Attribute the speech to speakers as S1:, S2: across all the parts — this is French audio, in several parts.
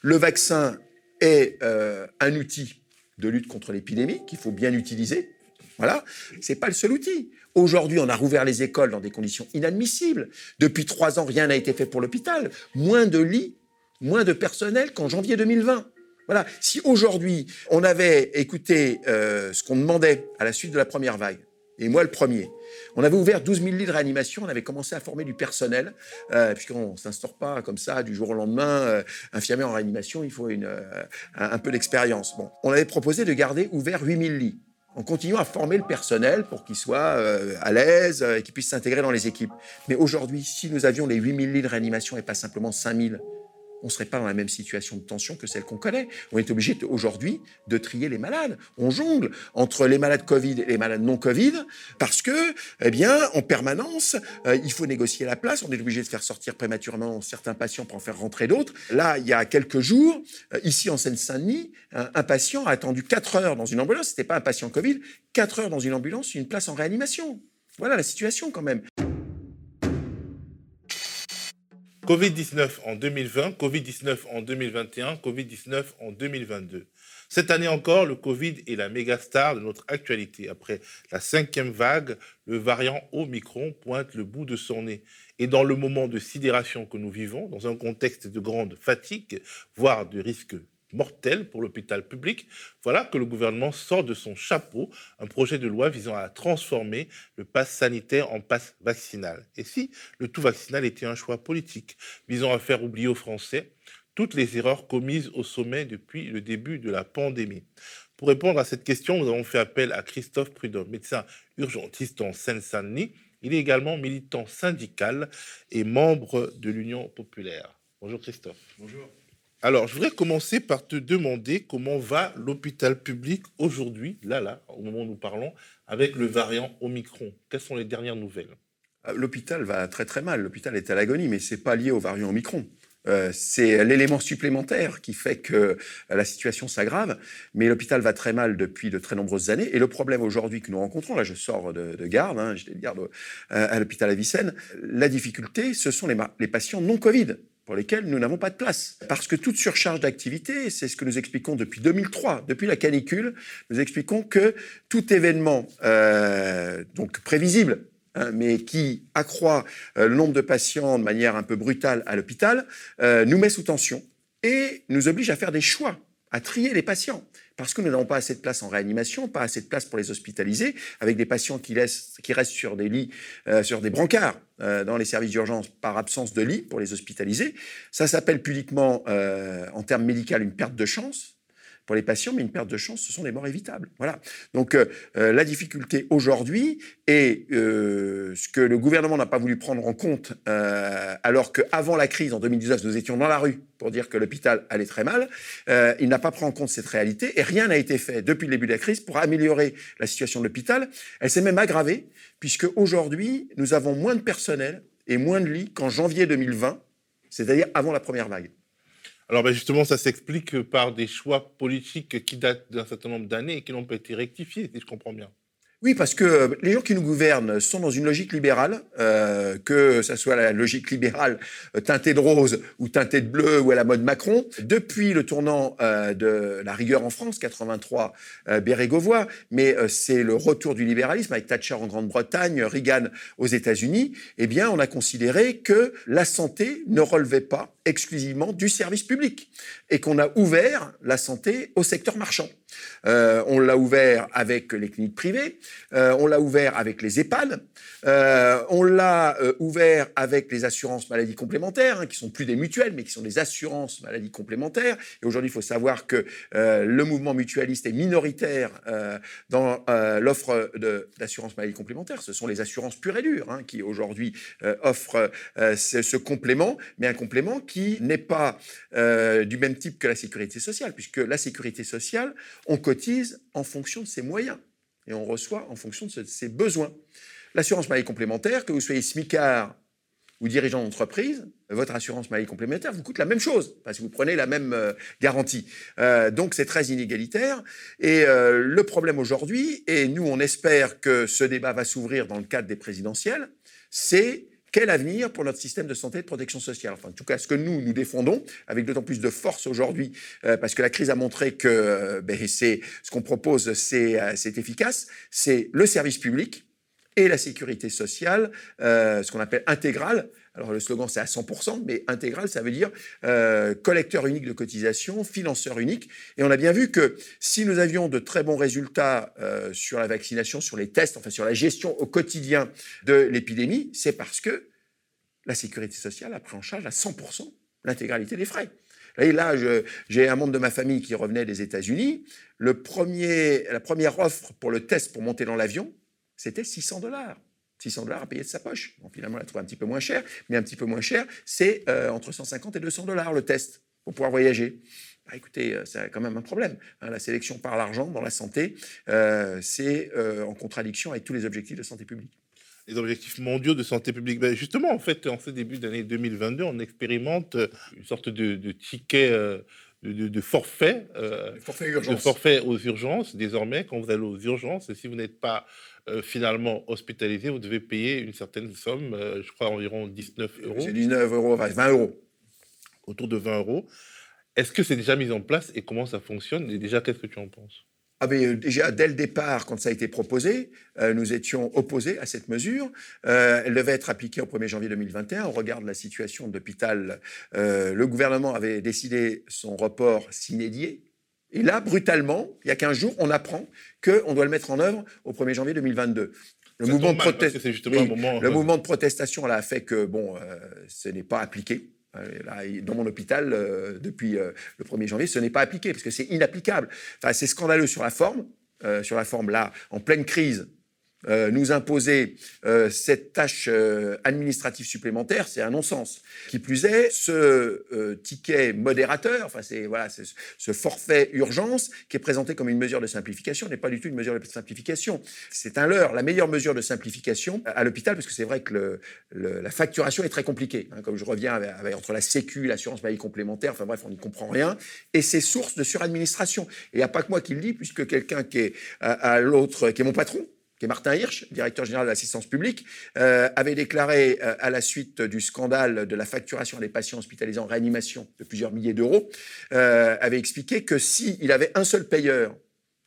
S1: Le vaccin est euh, un outil de lutte contre l'épidémie qu'il faut bien utiliser. Voilà, c'est pas le seul outil. Aujourd'hui, on a rouvert les écoles dans des conditions inadmissibles. Depuis trois ans, rien n'a été fait pour l'hôpital. Moins de lits, moins de personnel qu'en janvier 2020. Voilà. Si aujourd'hui, on avait écouté euh, ce qu'on demandait à la suite de la première vague, et moi le premier, on avait ouvert 12 000 lits de réanimation, on avait commencé à former du personnel, euh, puisqu'on ne s'instaure pas comme ça du jour au lendemain. Euh, infirmier en réanimation, il faut une, euh, un, peu d'expérience. Bon, on avait proposé de garder ouvert 8 000 lits en continuant à former le personnel pour qu'il soit euh, à l'aise et qu'il puisse s'intégrer dans les équipes. Mais aujourd'hui, si nous avions les 8 000 lits de réanimation et pas simplement 5 000, on ne serait pas dans la même situation de tension que celle qu'on connaît. On est obligé aujourd'hui de trier les malades. On jongle entre les malades Covid et les malades non Covid parce que, eh bien, en permanence, euh, il faut négocier la place. On est obligé de faire sortir prématurément certains patients pour en faire rentrer d'autres. Là, il y a quelques jours, euh, ici en Seine-Saint-Denis, un, patient a attendu 4 heures dans une ambulance. C'était pas un patient Covid, 4 heures dans une ambulance, une place en réanimation. Voilà la situation quand même.
S2: Covid-19 en 2020, Covid-19 en 2021, Covid-19 en 2022. Cette année encore, le Covid est la méga star de notre actualité. Après la cinquième vague, le variant Omicron pointe le bout de son nez. Et dans le moment de sidération que nous vivons, dans un contexte de grande fatigue, voire de risque mortel pour l'hôpital public, voilà que le gouvernement sort de son chapeau un projet de loi visant à transformer le pass sanitaire en passe vaccinal. Et si le tout vaccinal était un choix politique visant à faire oublier aux Français toutes les erreurs commises au sommet depuis le début de la pandémie? Pour répondre à cette question, nous avons fait appel à Christophe Prudhomme, médecin urgentiste en Seine-Saint-Denis. Il est également militant syndical et membre de l'Union populaire. Bonjour Christophe.
S3: Bonjour.
S2: Alors, je voudrais commencer par te demander comment va l'hôpital public aujourd'hui, là, là, au moment où nous parlons, avec le variant Omicron. Quelles sont les dernières nouvelles?
S1: Euh, L'hôpital va très très mal. L'hôpital est à l'agonie, mais c'est pas lié au variant Omicron. Euh, c'est l'élément supplémentaire qui fait que euh, la situation s'aggrave, mais l'hôpital va très mal depuis de très nombreuses années. Et le problème aujourd'hui que nous rencontrons, là je sors de, de garde, hein, j'étais de garde euh, à l'hôpital à Vicenne, la difficulté, ce sont les, les patients non Covid pour lesquels nous n'avons pas de place. Parce que toute surcharge d'activité, c'est ce que nous expliquons depuis 2003, depuis la canicule, nous expliquons que tout événement euh, donc prévisible, hein, mais qui accroît euh, le nombre de patients de manière un peu brutale à l'hôpital, euh, nous met sous tension et nous oblige à faire des choix, à trier les patients parce que nous n'avons pas assez de place en réanimation, pas assez de place pour les hospitaliser, avec des patients qui, restent sur des lits, euh, sur des brancards euh, dans les services d'urgence par absence de lit pour les hospitaliser. Ça s'appelle publiquement, euh, en termes médicaux, une perte de chance pour les patients, mais une perte de chance, ce sont des morts évitables. Voilà. Donc euh, euh, la difficulté aujourd'hui est euh, ce que le gouvernement n'a pas voulu prendre en compte, alors qu'avant la crise, en 2019, nous étions dans la rue pour dire que l'hôpital allait très mal. Il n'a pas pris en compte cette réalité et rien n'a été fait depuis le début de la crise pour améliorer la situation de l'hôpital. Elle s'est même aggravée, puisque aujourd'hui, nous avons moins de personnel et moins de lits qu'en janvier 2020, c'est-à-dire avant la première vague.
S2: Alors ben justement, ça s'explique par des choix politiques qui datent d'un certain nombre d'années et qui n'ont pas été rectifiés, si je comprends bien.
S1: Oui, parce que les gens qui nous gouvernent sont dans une logique libérale, euh, que ce soit la logique libérale euh, teintée de rose ou teintée de bleu ou à la mode Macron. Depuis le tournant euh, de la rigueur en France, 83, euh, Bérégovoy, mais euh, c'est le retour du libéralisme avec Thatcher en Grande-Bretagne, Reagan aux États-Unis, eh bien, on a considéré que la santé ne relevait pas exclusivement du service public et qu'on a ouvert la santé au secteur marchand. Euh, on l'a ouvert avec les cliniques privées, euh, on l'a ouvert avec les EHPAD, euh, on l'a euh, ouvert avec les assurances maladies complémentaires, hein, qui sont plus des mutuelles, mais qui sont des assurances maladies complémentaires. Et aujourd'hui, il faut savoir que le mouvement mutualiste est minoritaire dans l'offre d'assurance maladie complémentaire. Ce sont les assurances pures et dures hein, qui aujourd'hui offrent ce, complément, mais un complément qui n'est pas du même type que la sécurité sociale, puisque la sécurité sociale, on cotise en fonction de ses moyens et on reçoit en fonction de ses besoins. L'assurance maladie complémentaire, que vous soyez smicard ou dirigeant d'entreprise, votre assurance maladie complémentaire vous coûte la même chose, parce que vous prenez la même euh, garantie. Euh, donc c'est très inégalitaire. Et euh, le problème aujourd'hui, et nous on espère que ce débat va s'ouvrir dans le cadre des présidentielles, c'est quel avenir pour notre système de santé et de protection sociale? Enfin, en tout cas, ce que nous, nous défendons, avec d'autant plus de force aujourd'hui, euh, parce que la crise a montré que euh, ben, c'est ce qu'on propose, c'est efficace, c'est le service public et la sécurité sociale, ce qu'on appelle intégrale, alors le slogan c'est à 100%, mais intégral, ça veut dire euh, collecteur unique de cotisation, financeur unique. Et on a bien vu que si nous avions de très bons résultats euh, sur la vaccination, sur les tests, enfin sur la gestion au quotidien de l'épidémie, c'est parce que la sécurité sociale a pris en charge à 100% l'intégralité des frais. Là, j'ai un membre de ma famille qui revenait des États-Unis. la première offre pour le test pour monter dans l'avion, c'était 600 dollars. 600 dollars à payer de sa poche. Bon, finalement, on l'a trouvé un petit peu moins cher, mais un petit peu moins cher, c'est euh, entre 150 et 200 dollars le test pour pouvoir voyager. Bah, écoutez, euh, c'est quand même un problème. Hein. la sélection par l'argent dans la santé, euh, c'est en contradiction avec tous les objectifs de santé publique.
S2: Les objectifs mondiaux de santé publique. Ben justement, en fait, en ce début d'année 2022, on expérimente une sorte de, ticket. De, forfait,
S1: forfait,
S2: de forfait aux urgences. Désormais, quand vous allez aux urgences, si vous n'êtes pas euh, finalement hospitalisé, vous devez payer une certaine somme, euh, je crois environ 19 euros.
S1: C'est 19 euros, 20 euros.
S2: Autour de 20 euros. Est-ce que c'est déjà mis en place et comment ça fonctionne Et déjà, qu'est-ce que tu en penses?
S1: Ah euh, déjà, dès le départ, quand ça a été proposé, nous étions opposés à cette mesure. elle devait être appliquée au 1er janvier 2021. Au regard de la situation d'hôpital, le gouvernement avait décidé son report s'inédier et là, brutalement, il y a 15 jours, on apprend qu'on doit le mettre en œuvre au 1er janvier 2022. Le, mouvement de, le mouvement de, protestation là, a fait que bon, euh, ce n'est pas appliqué. Euh, dans mon hôpital, euh, depuis le 1er janvier, ce n'est pas appliqué, parce que c'est inapplicable. Enfin, c'est scandaleux sur la forme. sur la forme, là, en pleine crise, euh, nous imposer euh, cette tâche euh, administrative supplémentaire, c'est un non-sens. Qui plus est, ce ticket modérateur, enfin c'est voilà, ce forfait urgence qui est présenté comme une mesure de simplification n'est pas du tout une mesure de simplification. C'est un leurre. La meilleure mesure de simplification à l'hôpital, parce que c'est vrai que la facturation est très compliquée. Hein, comme je reviens entre la Sécu, l'assurance maladie complémentaire, enfin bref, on n'y comprend rien. Et c'est source de suradministration. Et il n'y a pas que moi qui le dis, puisque quelqu'un qui est à l'autre, qui est mon patron, Martin Hirsch, directeur général de l'assistance publique, euh, avait déclaré euh, à la suite du scandale de la facturation des patients hospitalisés en réanimation de plusieurs milliers d'euros, euh, avait expliqué que s'il avait un seul payeur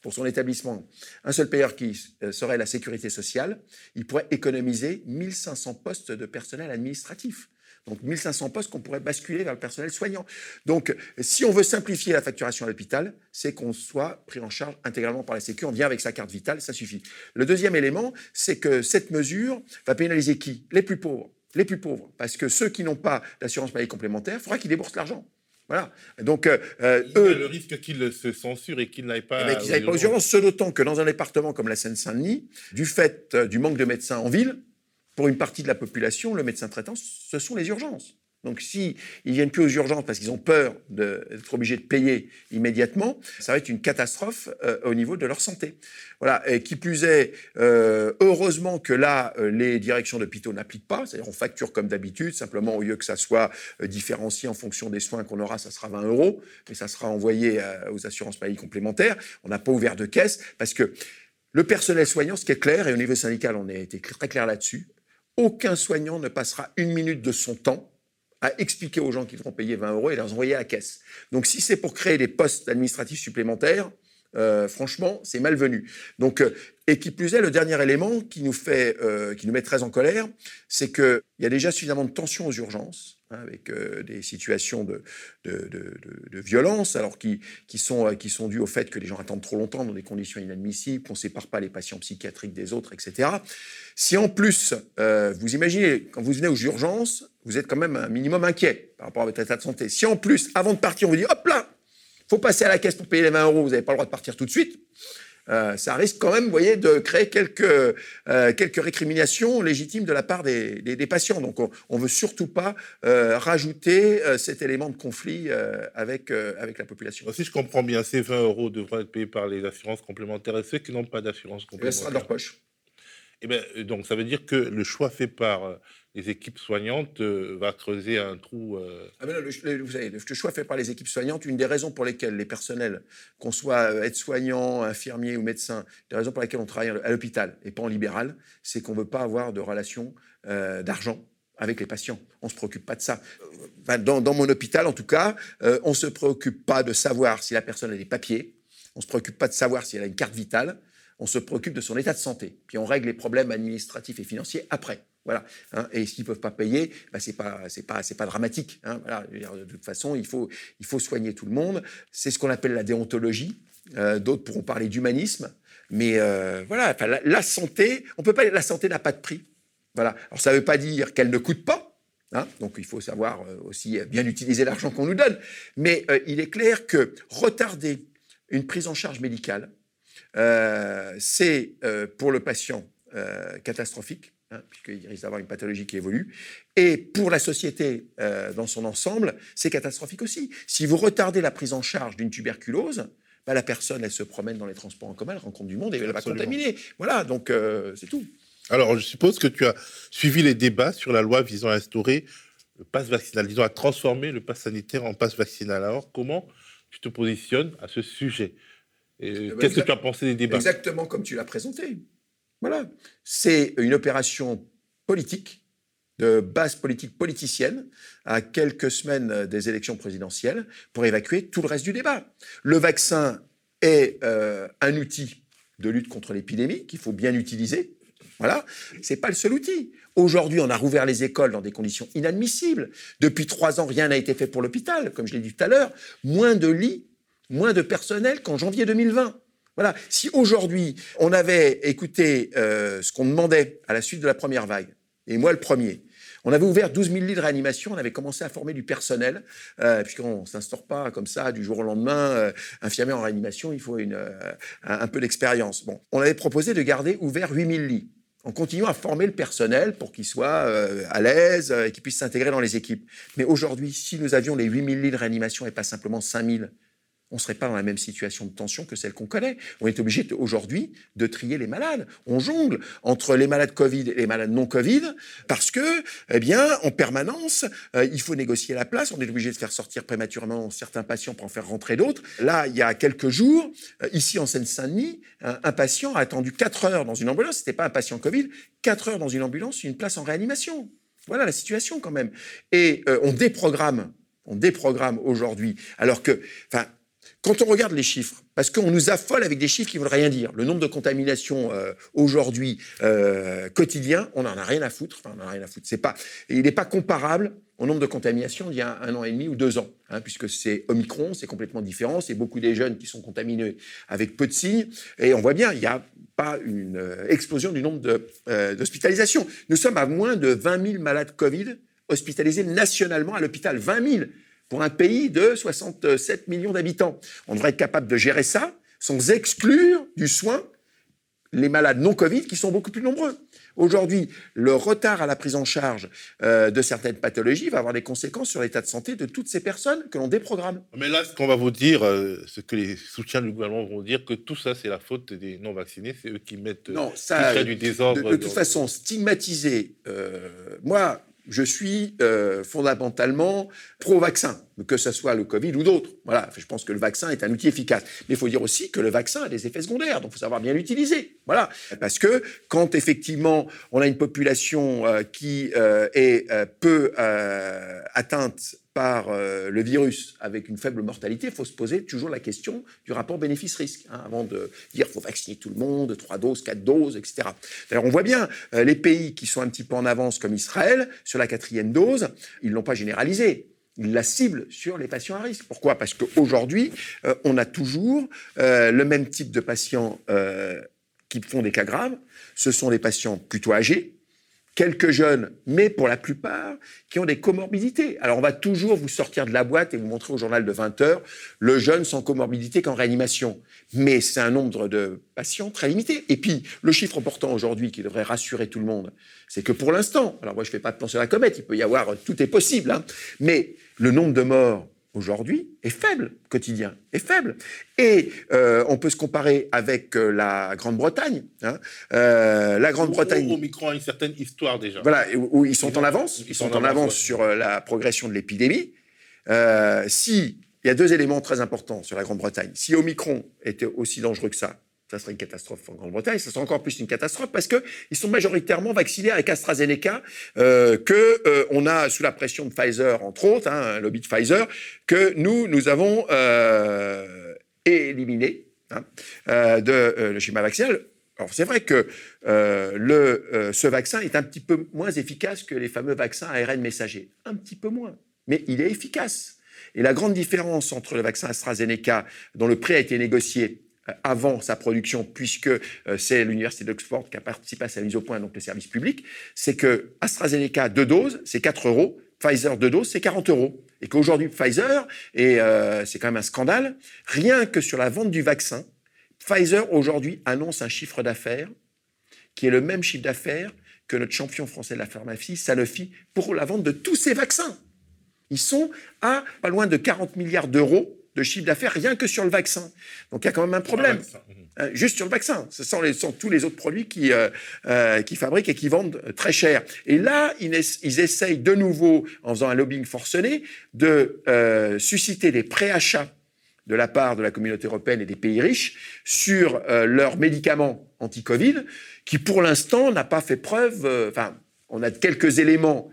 S1: pour son établissement, un seul payeur qui serait la sécurité sociale, il pourrait économiser 1500 postes de personnel administratif. Donc 1500 postes qu'on pourrait basculer vers le personnel soignant. Donc si on veut simplifier la facturation à l'hôpital, c'est qu'on soit pris en charge intégralement par la Sécu, on vient avec sa carte vitale, ça suffit. Le deuxième élément, c'est que cette mesure va pénaliser qui? Les plus pauvres. Les plus pauvres. Parce que ceux qui n'ont pas d'assurance maladie complémentaire, il faudra qu'ils déboursent l'argent. Voilà. Donc,
S2: euh, euh, il y a le risque qu'ils se censurent et qu'ils n'aillent pas.
S1: Eh ben, qu'ils n'aillent pas aux urgences, ce d'autant que dans un département comme la Seine-Saint-Denis, du fait euh, du manque de médecins en ville, pour une partie de la population, le médecin traitant, ce sont les urgences. Donc, s'ils ne viennent plus aux urgences parce qu'ils ont peur d'être obligés de payer immédiatement, ça va être une catastrophe euh, au niveau de leur santé. Voilà. Et qui plus est, euh, heureusement que là, euh, les directions d'hôpitaux n'appliquent pas. C'est-à-dire, on facture comme d'habitude. Simplement, au lieu que ça soit différencié en fonction des soins qu'on aura, ça sera 20 euros, mais ça sera envoyé aux assurances maladie complémentaires. On n'a pas ouvert de caisse parce que le personnel soignant, ce qui est clair, et au niveau syndical, on a été très clair là-dessus, aucun soignant ne passera une minute de son temps à expliquer aux gens qu'ils devront payer 20 euros et les envoyer à la caisse. Donc si c'est pour créer des postes administratifs supplémentaires, euh, franchement, c'est malvenu. Donc, euh, et qui plus est, le dernier élément qui nous fait, euh, qui nous met très en colère, c'est qu'il y a déjà suffisamment de tensions aux urgences, hein, avec des situations de, de, de, violence, alors qui, qui, sont, qui sont dues au fait que les gens attendent trop longtemps dans des conditions inadmissibles, qu'on ne sépare pas les patients psychiatriques des autres, etc. Si en plus, vous imaginez, quand vous venez aux urgences, vous êtes quand même un minimum inquiet par rapport à votre état de santé. Si en plus, avant de partir, on vous dit, hop là, faut passer à la caisse pour payer les 20 euros, vous n'avez pas le droit de partir tout de suite. Euh, ça risque quand même, vous voyez, de créer quelques, euh, quelques récriminations légitimes de la part des, des, patients. Donc, on ne veut surtout pas euh, rajouter cet élément de conflit avec, avec la population.
S2: Si je comprends bien, ces 20 euros devraient être payés par les assurances complémentaires et ceux qui n'ont pas d'assurance complémentaire.
S1: Ce sera de leur poche.
S2: Et eh bien, donc, ça veut dire que le choix fait par les équipes soignantes euh, va creuser un trou. Euh.
S1: Ah le, vous savez, le choix fait par les équipes soignantes, une des raisons pour lesquelles les personnels, qu'on soit euh, aide-soignant, infirmier ou médecin, des raisons pour lesquelles on travaille à l'hôpital et pas en libéral, c'est qu'on ne veut pas avoir de relation d'argent avec les patients. On ne se préoccupe pas de ça. dans, mon hôpital, en tout cas, on ne se préoccupe pas de savoir si la personne a des papiers, on ne se préoccupe pas de savoir si elle a une carte vitale, on se préoccupe de son état de santé. Puis on règle les problèmes administratifs et financiers après. Voilà. Hein. et s'ils ne peuvent pas payer, bah, ce n'est pas, pas, pas dramatique. Hein. De toute façon, il faut, il faut soigner tout le monde. C'est ce qu'on appelle la déontologie. Euh, d'autres pourront parler d'humanisme. Mais euh, voilà, la, santé, on peut pas, la santé n'a pas de prix. Voilà. Alors ça ne veut pas dire qu'elle ne coûte pas. Hein. donc il faut savoir euh, aussi bien utiliser l'argent qu'on nous donne. Mais il est clair que retarder une prise en charge médicale, c'est pour le patient catastrophique Hein, puisqu'il risque d'avoir une pathologie qui évolue. Et pour la société euh, dans son ensemble, c'est catastrophique aussi. Si vous retardez la prise en charge d'une tuberculose, bah, la personne, elle se promène dans les transports en commun, elle rencontre du monde et elle va contaminer. Voilà, donc euh, c'est tout.
S2: Alors, je suppose que tu as suivi les débats sur la loi visant à instaurer le pass vaccinal, disons à transformer le pass sanitaire en pass vaccinal. Alors, comment tu te positionnes à ce sujet? Eh ben, Qu'est-ce que tu as pensé des débats?
S1: Exactement comme tu l'as présenté. Voilà. C'est une opération politique, de base politique politicienne, à quelques semaines des élections présidentielles, pour évacuer tout le reste du débat. Le vaccin est euh, un outil de lutte contre l'épidémie qu'il faut bien utiliser. Voilà, c'est pas le seul outil. Aujourd'hui, on a rouvert les écoles dans des conditions inadmissibles. Depuis trois ans, rien n'a été fait pour l'hôpital, comme je l'ai dit tout à l'heure. Moins de lits, moins de personnel qu'en janvier 2020. Voilà. Si aujourd'hui, on avait écouté euh, ce qu'on demandait à la suite de la première vague, et moi le premier, on avait ouvert 12 000 lits de réanimation, on avait commencé à former du personnel, euh, puisqu'on ne s'instaure pas comme ça du jour au lendemain. Euh, infirmier en réanimation, il faut une, euh, un, peu d'expérience. Bon, on avait proposé de garder ouvert 8 000 lits en continuant à former le personnel pour qu'il soit à l'aise et qu'il puisse s'intégrer dans les équipes. Mais aujourd'hui, si nous avions les 8 000 lits de réanimation et pas simplement 5 000, on ne serait pas dans la même situation de tension que celle qu'on connaît. On est obligé aujourd'hui de trier les malades. On jongle entre les malades Covid et les malades non Covid parce que, eh bien, en permanence, euh, il faut négocier la place. On est obligé de faire sortir prématurément certains patients pour en faire rentrer d'autres. Là, il y a quelques jours, euh, ici en Seine-Saint-Denis, un, patient a attendu 4 heures dans une ambulance. C'était pas un patient Covid, 4 heures dans une ambulance, une place en réanimation. Voilà la situation quand même. Et euh, on déprogramme on déprogramme aujourd'hui, alors que, enfin, quand on regarde les chiffres, parce qu'on nous affole avec des chiffres qui ne veulent rien dire, le nombre de contaminations euh, aujourd'hui euh, quotidien, on n'en a rien à foutre. Enfin, on en a rien à foutre. C'est pas, il n'est pas comparable au nombre de contaminations d'il y a un an et demi ou deux ans, hein, puisque c'est Omicron, c'est complètement différent. C'est beaucoup des jeunes qui sont contaminés avec peu de signes, et on voit bien, il n'y a pas une euh, explosion du nombre d'hospitalisations. Nous sommes à moins de 20 000 malades Covid hospitalisés nationalement à l'hôpital. 20 000 pour un pays de 67 millions d'habitants. On devrait être capable de gérer ça sans exclure du soin les malades non Covid qui sont beaucoup plus nombreux. Aujourd'hui, le retard à la prise en charge euh, de certaines pathologies va avoir des conséquences sur l'état de santé de toutes ces personnes que l'on déprogramme.
S2: Mais là, ce qu'on va vous dire, euh, ce que les soutiens du gouvernement vont dire, que tout ça, c'est la faute des non-vaccinés, c'est eux qui mettent
S1: non, ça,
S2: qui du désordre.
S1: De, toute façon, stigmatiser, euh, moi, je suis euh, fondamentalement pro-vaccin, que ce soit le Covid ou d'autres. Voilà, je pense que le vaccin est un outil efficace. Mais il faut dire aussi que le vaccin a des effets secondaires, donc il faut savoir bien l'utiliser. Voilà, parce que quand effectivement on a une population euh, qui euh, est peu atteinte par euh, le virus avec une faible mortalité, il faut se poser toujours la question du rapport bénéfice-risque, hein, avant de dire qu'il faut vacciner tout le monde, trois doses, quatre doses, etc. D'ailleurs, on voit bien, euh, les pays qui sont un petit peu en avance, comme Israël, sur la quatrième dose, ils ne l'ont pas généralisé. Ils la ciblent sur les patients à risque. Pourquoi? Parce qu'aujourd'hui, euh, on a toujours le même type de patients qui font des cas graves. Ce sont des patients plutôt âgés, quelques jeunes, mais pour la plupart, qui ont des comorbidités. Alors on va toujours vous sortir de la boîte et vous montrer au journal de 20 heures le jeune sans comorbidité qu'en réanimation. Mais c'est un nombre de patients très limité. Et puis, le chiffre important aujourd'hui qui devrait rassurer tout le monde, c'est que pour l'instant, alors moi je ne fais pas de plan sur la comète, il peut y avoir, tout est possible, hein, mais le nombre de morts aujourd'hui est faible, quotidien est faible. Et euh, on peut se comparer avec euh, la Grande-Bretagne. Hein. Euh, la Grande-Bretagne.
S2: Au micro a une certaine histoire déjà.
S1: Voilà, où, ils sont en avance, ils, sont, en avance, sur la progression de l'épidémie. si il y a deux éléments très importants sur la Grande-Bretagne. Si Omicron était aussi dangereux que ça, ça serait une catastrophe en Grande-Bretagne, ça serait encore plus une catastrophe parce qu'ils sont majoritairement vaccinés avec AstraZeneca, euh, que euh, a sous la pression de Pfizer, entre autres, hein, un lobby de Pfizer, que nous, nous avons euh, éliminé hein, euh, de le schéma vaccinal. Alors c'est vrai que ce vaccin est un petit peu moins efficace que les fameux vaccins ARN messagers, un petit peu moins, mais il est efficace. Et la grande différence entre le vaccin AstraZeneca, dont le prix a été négocié avant sa production, puisque euh, c'est l'université d'Oxford qui a participé à sa mise au point, donc le service public, c'est que AstraZeneca deux doses, c'est 4 euros, Pfizer deux doses, c'est 40 euros. Et qu'aujourd'hui, Pfizer, et euh, c'est quand même un scandale, rien que sur la vente du vaccin, Pfizer aujourd'hui annonce un chiffre d'affaires qui est le même chiffre d'affaires que notre champion français de la pharmacie, Sanofi, pour la vente de tous ces vaccins. Ils sont à pas loin de 40 milliards d'euros de chiffre d'affaires rien que sur le vaccin. Donc il y a quand même un problème. Hein, juste sur le vaccin. Ce sont, les, sont tous les autres produits qui, euh, euh, qui fabriquent et qui vendent très cher. Et là, ils, ils, essayent de nouveau, en faisant un lobbying forcené, de euh, susciter des préachats de la part de la communauté européenne et des pays riches sur leurs médicaments anti-Covid, qui pour l'instant n'a pas fait preuve. Enfin, on a quelques éléments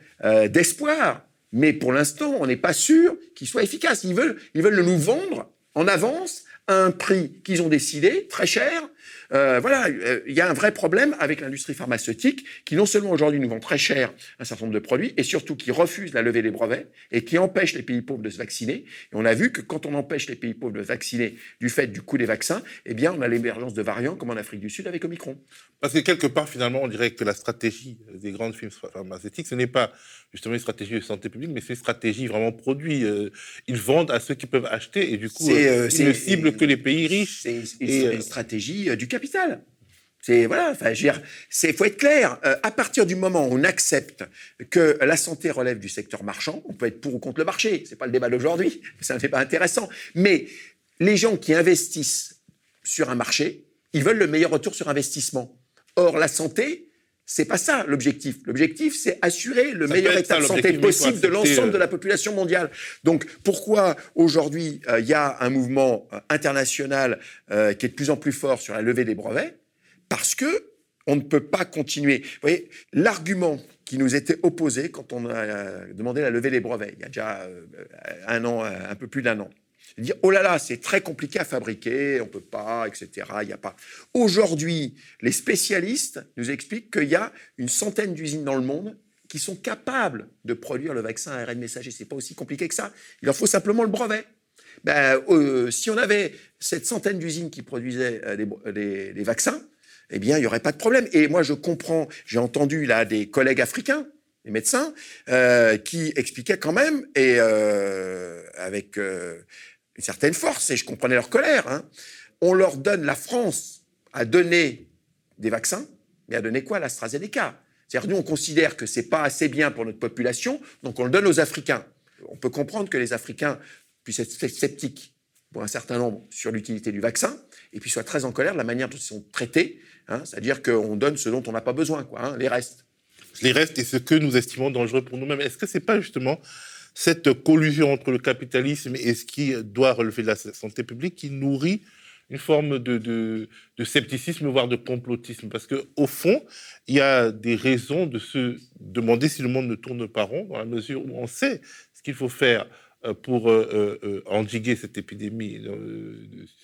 S1: d'espoir mais pour l'instant, on n'est pas sûr qu'il soit efficace. Ils veulent, ils veulent le nous vendre en avance à un prix qu'ils ont décidé, très cher, euh, voilà, euh, il y a un vrai problème avec l'industrie pharmaceutique qui non seulement aujourd'hui nous vend très cher un certain nombre de produits, et surtout qui refuse la levée des brevets et qui empêche les pays pauvres de se vacciner. Et on a vu que quand on empêche les pays pauvres de se vacciner du fait du coût des vaccins, eh bien on a l'émergence de variants comme en Afrique du Sud avec Omicron.
S2: Parce que quelque part, finalement, on dirait que la stratégie des grandes firmes pharmaceutiques, ce n'est pas justement une stratégie de santé publique, mais c'est une stratégie vraiment produit. Euh, ils vendent à ceux qui peuvent acheter et du coup, ils ne ciblent que les pays riches.
S1: C'est une stratégie du c'est voilà, enfin, c'est faut être clair. Euh, à partir du moment où on accepte que la santé relève du secteur marchand, on peut être pour ou contre le marché. C'est pas le débat d'aujourd'hui. C'est un débat intéressant. Mais les gens qui investissent sur un marché, ils veulent le meilleur retour sur investissement. Or, la santé, c'est pas ça l'objectif. L'objectif, c'est assurer le meilleur état de santé possible de l'ensemble euh, de la population mondiale. Donc, pourquoi aujourd'hui euh, il y a un mouvement euh, international qui est de plus en plus fort sur la levée des brevets? Parce que on ne peut pas continuer. Vous voyez, l'argument qui nous était opposé quand on a demandé la levée des brevets, il y a déjà un an, un peu plus d'un an, dire oh là là, c'est très compliqué à fabriquer, on peut pas, etc. Il y a pas. Aujourd'hui, les spécialistes nous expliquent qu'il y a une centaine d'usines dans le monde qui sont capables de produire le vaccin ARN messager. C'est pas aussi compliqué que ça. Il leur faut simplement le brevet. Ben, euh, si on avait cette centaine d'usines qui produisaient euh, des, vaccins, eh bien, il n'y aurait pas de problème. Et moi, je comprends, j'ai entendu là des collègues africains, des médecins, euh, qui expliquaient quand même, et avec une certaine force, et je comprenais leur colère. Hein. On leur donne, la France a donné des vaccins, mais a donné quoi? L'AstraZeneca. C'est-à-dire, nous, on considère que c'est pas assez bien pour notre population, donc on le donne aux Africains. On peut comprendre que les Africains puissent être sceptiques pour un certain nombre sur l'utilité du vaccin, et puis soient très en colère de la manière dont ils sont traités, hein. c'est-à-dire qu'on donne ce dont on n'a pas besoin, quoi, hein, les restes.
S2: Les restes et ce que nous estimons dangereux pour nous-mêmes. Est-ce que c'est pas justement cette collusion entre le capitalisme et ce qui doit relever de la santé publique qui nourrit une forme de, de, scepticisme, voire de complotisme. Parce qu'au fond, il y a des raisons de se demander si le monde ne tourne pas rond, dans la mesure où on sait ce qu'il faut faire pour euh, euh, endiguer cette épidémie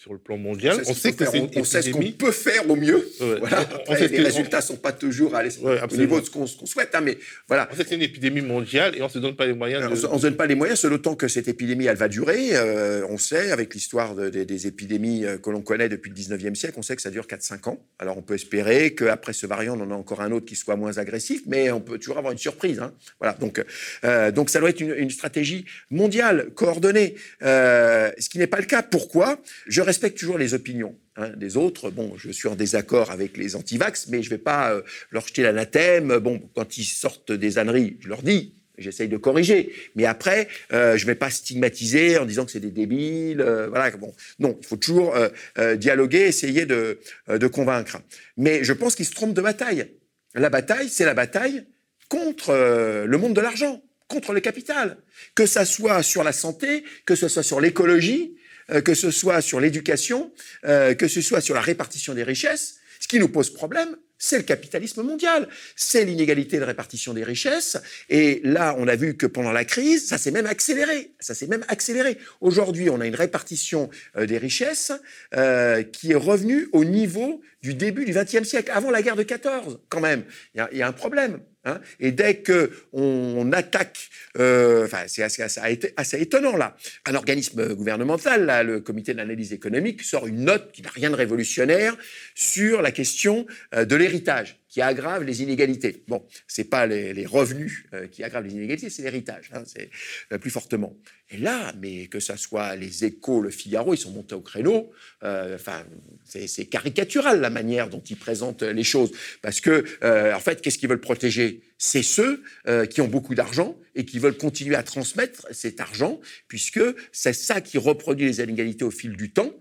S2: sur le plan mondial.
S1: On sait, on, sait ce qu'on peut faire au mieux. Voilà. les résultats ne sont pas toujours à au niveau de ce qu'on souhaite, hein, mais voilà.
S2: On sait que c'est une épidémie mondiale et on ne se donne pas les moyens.
S1: De... On ne se donne pas les moyens, selon temps que cette épidémie, elle va durer. on sait, avec l'histoire des épidémies que l'on connaît depuis le 19e siècle, on sait que ça dure 4-5 ans. Alors on peut espérer qu'après ce variant, on en a encore un autre qui soit moins agressif, mais on peut toujours avoir une surprise. Hein. Voilà. Donc, donc ça doit être une, une stratégie mondiale coordonné, euh, ce qui n'est pas le cas. Pourquoi? Je respecte toujours les opinions hein, des autres. Bon, je suis en désaccord avec les antivax, mais je ne vais pas euh, leur jeter l'anathème. Bon, quand ils sortent des âneries, je leur dis, j'essaye de corriger. Mais après, euh, je ne vais pas stigmatiser en disant que c'est des débiles. voilà, bon, non, il faut toujours dialoguer, essayer de convaincre. Mais je pense qu'ils se trompent de bataille. La bataille, c'est la bataille contre le monde de l'argent contre le capital, que ça soit sur la santé, que ce soit sur l'écologie, que ce soit sur l'éducation, que ce soit sur la répartition des richesses. Ce qui nous pose problème, c'est le capitalisme mondial, c'est l'inégalité de répartition des richesses. Et là, on a vu que pendant la crise, ça s'est même accéléré. Ça s'est même accéléré. Aujourd'hui, on a une répartition euh, des richesses euh, qui est revenue au niveau du début du XXe siècle, avant la guerre de 14, quand même. Il y, a un problème. Hein. et dès que on attaque, euh, enfin c'est assez, assez, étonnant là, un organisme gouvernemental, là, le Comité d'analyse économique, sort une note qui n'a rien de révolutionnaire sur la question euh, de l'héritage qui aggrave les inégalités. Bon, c'est pas les, revenus euh, qui aggravent les inégalités, c'est l'héritage, hein, c'est euh, plus fortement. Et là, mais que ça soit les Échos, le Figaro, ils sont montés au créneau. Euh, enfin, c'est caricatural la manière dont ils présentent les choses, parce que en fait, qu'est-ce qu'ils veulent protéger? C'est ceux qui ont beaucoup d'argent et qui veulent continuer à transmettre cet argent, puisque c'est ça qui reproduit les inégalités au fil du temps.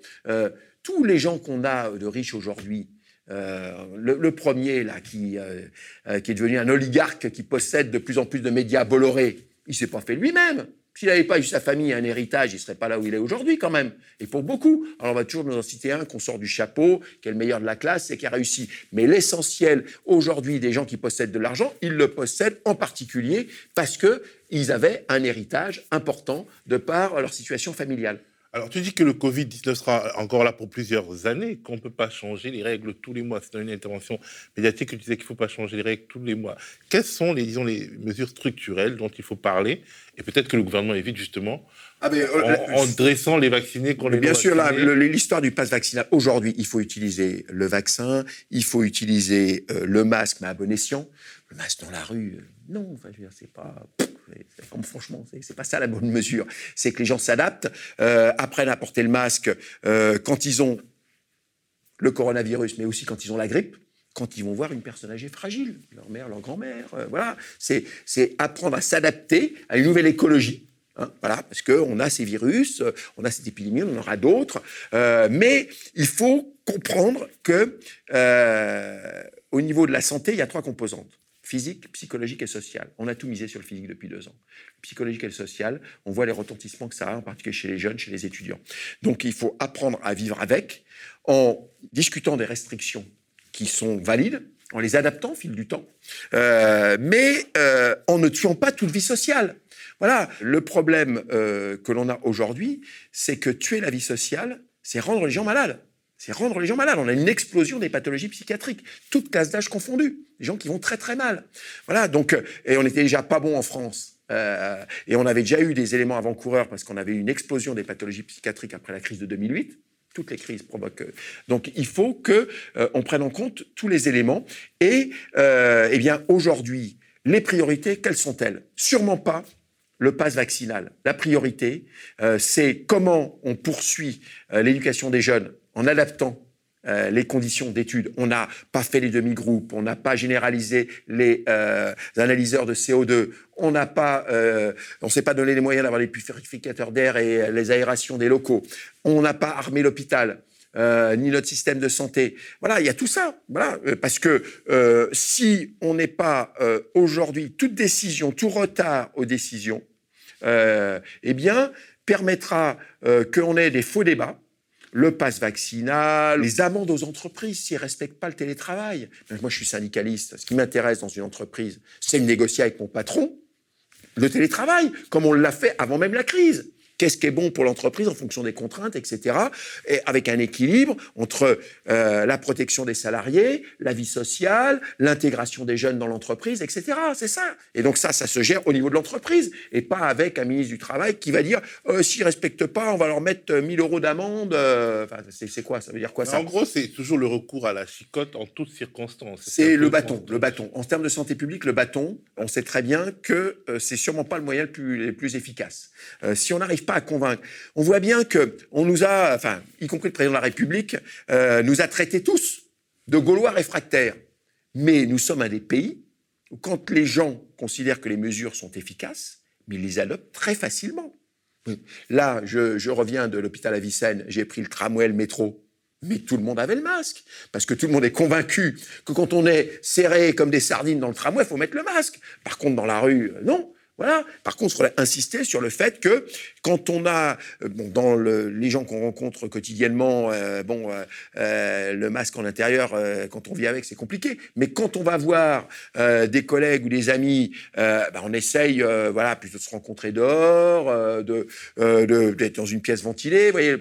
S1: tous les gens qu'on a de riches aujourd'hui, euh, le, premier, là, qui, euh, euh, qui est devenu un oligarque qui possède de plus en plus de médias Bolloré, il s'est pas fait lui-même. S'il n'avait pas eu sa famille un héritage, il serait pas là où il est aujourd'hui quand même. Et pour beaucoup. Alors on va toujours nous en citer un qu'on sort du chapeau, qui est le meilleur de la classe et qui a réussi. Mais l'essentiel aujourd'hui des gens qui possèdent de l'argent, ils le possèdent en particulier parce qu'ils avaient un héritage important de par leur situation familiale.
S2: Alors, tu dis que le Covid-19 sera encore là pour plusieurs années, qu'on ne peut pas changer les règles tous les mois. C'est dans une intervention médiatique que tu disais qu'il ne faut pas changer les règles tous les mois. Quelles sont les, disons, les mesures structurelles dont il faut parler Et peut-être que le gouvernement évite justement ah ben, euh, en, dressant les vaccinés qu'on les
S1: Bien sûr, l'histoire du pass vaccinal. Aujourd'hui, il faut utiliser le vaccin, il faut utiliser euh, le masque, mais à bon escient. Le masque dans la rue, euh, non, enfin, je veux dire, c'est pas franchement, c'est pas ça la bonne mesure. C'est que les gens s'adaptent, euh, apprennent à porter le masque euh, quand ils ont le coronavirus, mais aussi quand ils ont la grippe, quand ils vont voir une personne âgée fragile, leur mère, leur grand-mère. Euh, voilà, c'est apprendre à s'adapter à une nouvelle écologie. Hein, voilà, parce qu'on a ces virus, on a cette épidémie, on en aura d'autres, mais il faut comprendre que au niveau de la santé, il y a trois composantes physique, psychologique et social. On a tout misé sur le physique depuis deux ans. Psychologique et social, on voit les retentissements que ça a, en particulier chez les jeunes, chez les étudiants. Donc il faut apprendre à vivre avec, en discutant des restrictions qui sont valides, en les adaptant au fil du temps, euh, mais euh, en ne tuant pas toute vie sociale. Voilà, le problème euh, que l'on a aujourd'hui, c'est que tuer la vie sociale, c'est rendre les gens malades. C'est rendre les gens malades. On a une explosion des pathologies psychiatriques, toutes classes d'âge confondues. Des gens qui vont très très mal. Voilà. Donc, euh, et on était déjà pas bon en France. Euh, et on avait déjà eu des éléments avant-coureurs parce qu'on avait eu une explosion des pathologies psychiatriques après la crise de 2008 toutes les crises provoquent. Euh, donc, il faut que on prenne en compte tous les éléments. Et eh bien, aujourd'hui, les priorités, quelles sont-elles? Sûrement pas le pass vaccinal. La priorité, c'est comment on poursuit l'éducation des jeunes en adaptant euh, les conditions d'études. On n'a pas fait les demi-groupes, on n'a pas généralisé les euh, analyseurs de CO2, on n'a pas, euh, on s'est pas donné les moyens d'avoir les purificateurs d'air et les aérations des locaux. On n'a pas armé l'hôpital. ni notre système de santé. Voilà, il y a tout ça. Parce que si on n'est pas aujourd'hui toute décision, tout retard aux décisions, eh bien permettra qu'on ait des faux débats le pass vaccinal, les amendes aux entreprises s'ils ne respectent pas le télétravail. Moi, je suis syndicaliste. Ce qui m'intéresse dans une entreprise, c'est de négocier avec mon patron le télétravail, comme on l'a fait avant même la crise qu'est-ce qui est bon pour l'entreprise en fonction des contraintes, etc. Et avec un équilibre entre euh, la protection des salariés, la vie sociale, l'intégration des jeunes dans l'entreprise, etc. C'est ça. Et donc ça, ça se gère au niveau de l'entreprise et pas avec un ministre du Travail qui va dire euh, s'ils respectent pas, on va leur mettre 1000 euros d'amende. Euh, enfin, c'est quoi? Ça veut dire quoi ça?
S2: En gros, c'est toujours le recours à la chicote en toutes circonstances.
S1: C'est le bâton, le bâton. En termes de santé publique, le bâton, on sait très bien que c'est sûrement pas le moyen le plus, le plus efficace. si on n'arrive pas à convaincre. On voit bien que on nous a, enfin, y compris le président de la République, euh, nous a traités tous de Gaulois réfractaires. Mais nous sommes un des pays où, quand les gens considèrent que les mesures sont efficaces, ils les adoptent très facilement. Là, je, reviens de l'hôpital Avicenne, j'ai pris le tramway, le métro. Mais tout le monde avait le masque, parce que tout le monde est convaincu que quand on est serré comme des sardines dans le tramway, il faut mettre le masque. Par contre, dans la rue, non. Voilà. Par contre, insister sur le fait que quand on a, euh, bon, dans le, les gens qu'on rencontre quotidiennement, euh, bon, euh, le masque en intérieur, quand on vit avec, c'est compliqué. Mais quand on va voir des collègues ou des amis, ben, on essaye, voilà, plutôt de se rencontrer dehors, de, d'être dans une pièce ventilée. Voyez,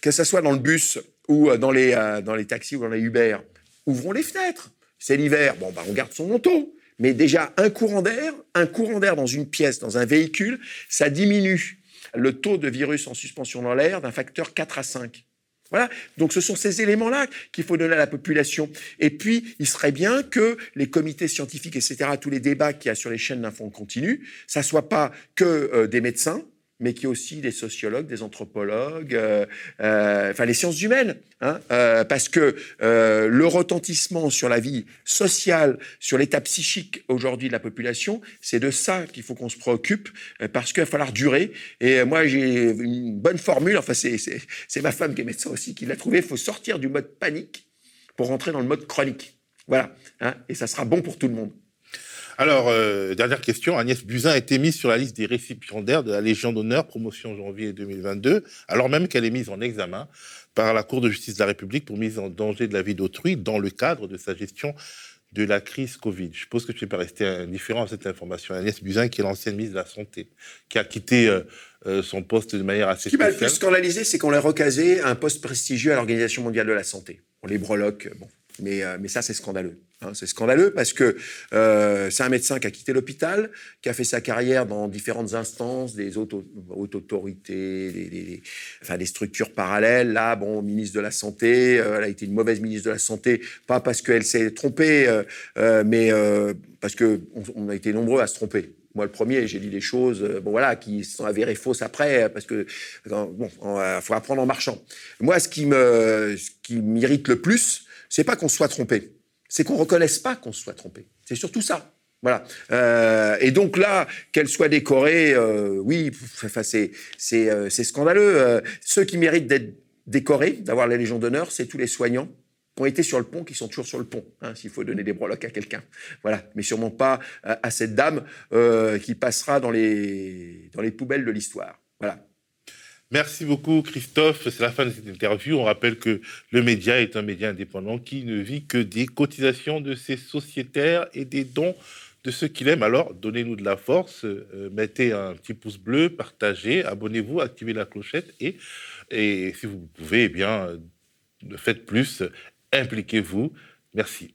S1: que ça soit dans le bus ou dans les, dans les taxis ou dans les Uber, ouvrons les fenêtres. C'est l'hiver, bon, ben, on garde son manteau. Mais déjà, un courant d'air, un courant d'air dans une pièce, dans un véhicule, ça diminue le taux de virus en suspension dans l'air d'un facteur 4 à 5. Voilà. Donc, ce sont ces éléments-là qu'il faut donner à la population. Et puis, il serait bien que les comités scientifiques, etc., tous les débats qu'il y a sur les chaînes d'infos continu, ça soit pas que euh, des médecins, mais qu'il y ait aussi des sociologues, des anthropologues, euh, euh, enfin les sciences humaines, hein, euh, parce que euh, le retentissement sur la vie sociale, sur l'état psychique aujourd'hui de la population, c'est de ça qu'il faut qu'on se préoccupe, euh, parce qu'il va falloir durer. Et euh, moi, j'ai une bonne formule, enfin c'est ma femme qui est médecin aussi qui l'a trouvé, il faut sortir du mode panique pour rentrer dans le mode chronique. Voilà, hein, et ça sera bon pour tout le monde.
S2: Alors, euh, dernière question. Agnès Buzyn a été mise sur la liste des récipiendaires de la Légion d'honneur, promotion janvier 2022, alors même qu'elle est mise en examen par la Cour de justice de la République pour mise en danger de la vie d'autrui dans le cadre de sa gestion de la crise Covid. Je suppose que tu n'es pas resté indifférent à cette information. Agnès Buzyn, qui est l'ancienne ministre de la Santé, qui a quitté euh, euh, son poste de manière assez
S1: Ce qui m'a le plus scandalisé, c'est qu'on l'a recasé à un poste prestigieux à l'Organisation mondiale de la santé. On les breloque, bon. Mais, euh, mais ça, c'est scandaleux. hein. c'est scandaleux parce que euh, c'est un médecin qui a quitté l'hôpital, qui a fait sa carrière dans différentes instances, des hautes, autorités, des, enfin, des structures parallèles. Là, bon, ministre de la Santé, euh, elle a été une mauvaise ministre de la Santé, pas parce qu'elle s'est trompée, mais parce qu'on on a été nombreux à se tromper. Moi, le premier, j'ai dit des choses, bon voilà, qui se sont avérées fausses après, parce que bon, il faut apprendre en marchant. Moi, ce qui ce qui m'irrite le plus, c'est pas qu'on soit trompé, c'est qu'on reconnaisse pas qu'on soit trompé. C'est surtout ça. Voilà. Euh, et donc là, qu'elle soit décorée, euh, oui, euh, c'est scandaleux. Ceux qui méritent d'être décorés, d'avoir la Légion d'honneur, c'est tous les soignants qui ont été sur le pont, qui sont toujours sur le pont, hein, s'il faut donner des breloques à quelqu'un. Voilà, mais sûrement pas à, cette dame qui passera dans les, dans les poubelles de l'histoire. Voilà.
S2: Merci beaucoup, Christophe. C'est la fin de cette interview. On rappelle que le média est un média indépendant qui ne vit que des cotisations de ses sociétaires et des dons de ceux qu'il aime. Alors, donnez-nous de la force. euh, mettez un petit pouce bleu, partagez, abonnez-vous, activez la clochette et, et si vous pouvez, eh bien, euh, faites plus, impliquez-vous. Merci.